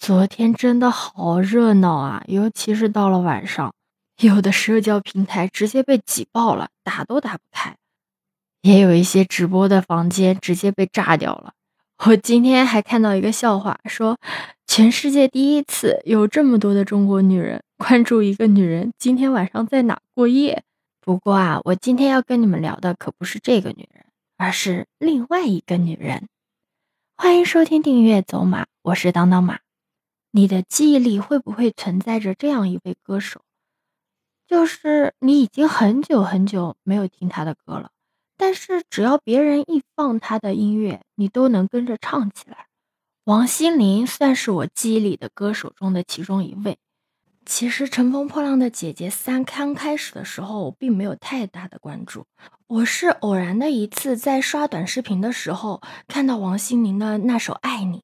昨天真的好热闹啊，尤其是到了晚上，有的社交平台直接被挤爆了，打都打不开；也有一些直播的房间直接被炸掉了。我今天还看到一个笑话，说全世界第一次有这么多的中国女人关注一个女人今天晚上在哪过夜。不过啊，我今天要跟你们聊的可不是这个女人，而是另外一个女人。欢迎收听订阅走马，我是当当马。你的记忆里会不会存在着这样一位歌手？就是你已经很久很久没有听他的歌了，但是只要别人一放他的音乐，你都能跟着唱起来。王心凌算是我记忆里的歌手中的其中一位。其实《乘风破浪的姐姐三》刚开始的时候，我并没有太大的关注。我是偶然的一次在刷短视频的时候，看到王心凌的那首《爱你》，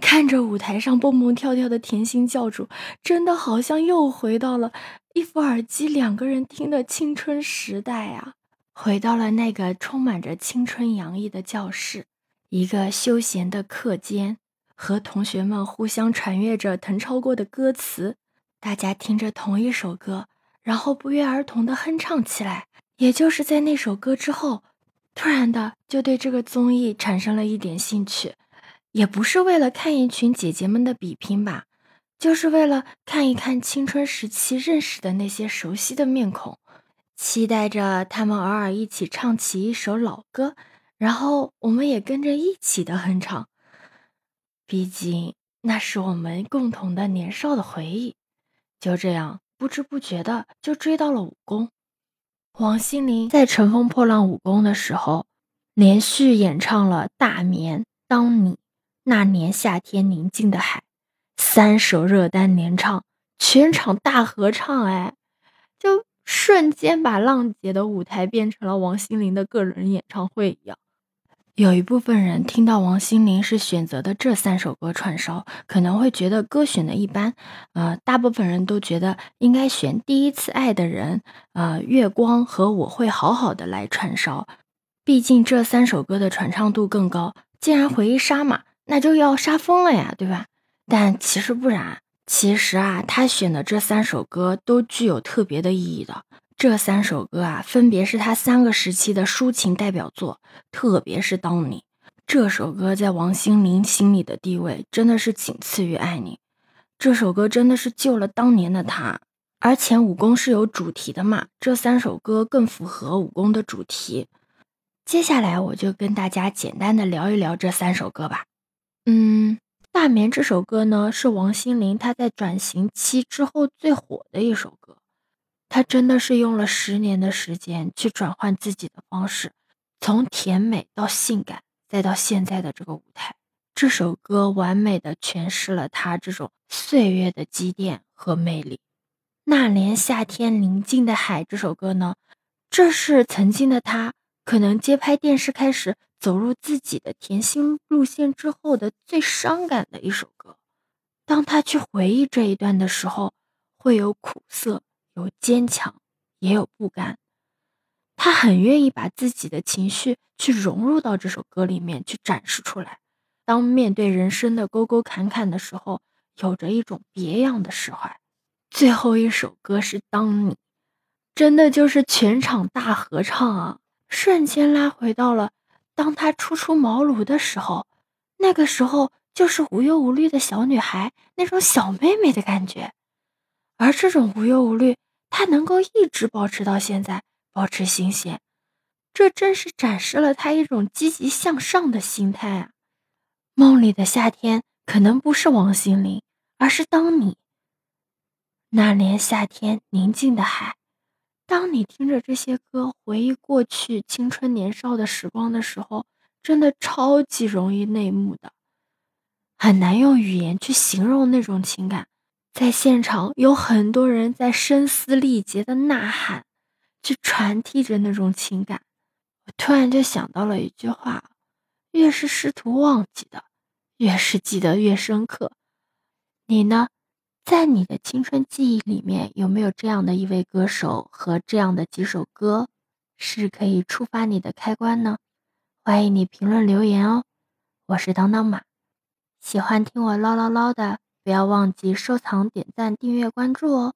看着舞台上蹦蹦跳跳的甜心教主，真的好像又回到了一副耳机两个人听的青春时代啊！回到了那个充满着青春洋溢的教室，一个休闲的课间，和同学们互相传阅着誊抄过的歌词。大家听着同一首歌，然后不约而同的哼唱起来。也就是在那首歌之后，突然的就对这个综艺产生了一点兴趣，也不是为了看一群姐姐们的比拼吧，就是为了看一看青春时期认识的那些熟悉的面孔，期待着他们偶尔一起唱起一首老歌，然后我们也跟着一起的哼唱。毕竟那是我们共同的年少的回忆。就这样不知不觉的就追到了武功。王心凌在《乘风破浪武功》的时候，连续演唱了《大眠》《当你》《那年夏天宁静的海》三首热单连唱，全场大合唱，哎，就瞬间把浪姐的舞台变成了王心凌的个人演唱会一样。有一部分人听到王心凌是选择的这三首歌串烧，可能会觉得歌选的一般。呃，大部分人都觉得应该选《第一次爱的人》、呃《月光》和《我会好好的》来串烧，毕竟这三首歌的传唱度更高。既然回忆杀嘛，那就要杀疯了呀，对吧？但其实不然，其实啊，他选的这三首歌都具有特别的意义的。这三首歌啊，分别是他三个时期的抒情代表作，特别是《当你》这首歌，在王心凌心里的地位真的是仅次于《爱你》。这首歌真的是救了当年的他，而且武功是有主题的嘛，这三首歌更符合武功的主题。接下来我就跟大家简单的聊一聊这三首歌吧。嗯，《大眠》这首歌呢，是王心凌她在转型期之后最火的一首歌。她真的是用了十年的时间去转换自己的方式，从甜美到性感，再到现在的这个舞台。这首歌完美的诠释了他这种岁月的积淀和魅力。那年夏天宁静的海这首歌呢，这是曾经的他可能接拍电视开始走入自己的甜心路线之后的最伤感的一首歌。当他去回忆这一段的时候，会有苦涩。有坚强，也有不甘。他很愿意把自己的情绪去融入到这首歌里面去展示出来。当面对人生的沟沟坎坎的时候，有着一种别样的释怀。最后一首歌是《当你》，真的就是全场大合唱啊！瞬间拉回到了当他初出茅庐的时候，那个时候就是无忧无虑的小女孩，那种小妹妹的感觉。而这种无忧无虑。他能够一直保持到现在，保持新鲜，这正是展示了他一种积极向上的心态啊！梦里的夏天可能不是王心凌，而是当你那年夏天宁静的海。当你听着这些歌，回忆过去青春年少的时光的时候，真的超级容易内幕的，很难用语言去形容那种情感。在现场有很多人在声嘶力竭的呐喊，去传递着那种情感。我突然就想到了一句话：越是试图忘记的，越是记得越深刻。你呢？在你的青春记忆里面，有没有这样的一位歌手和这样的几首歌，是可以触发你的开关呢？欢迎你评论留言哦。我是当当马，喜欢听我唠唠唠的。不要忘记收藏、点赞、订阅、关注哦。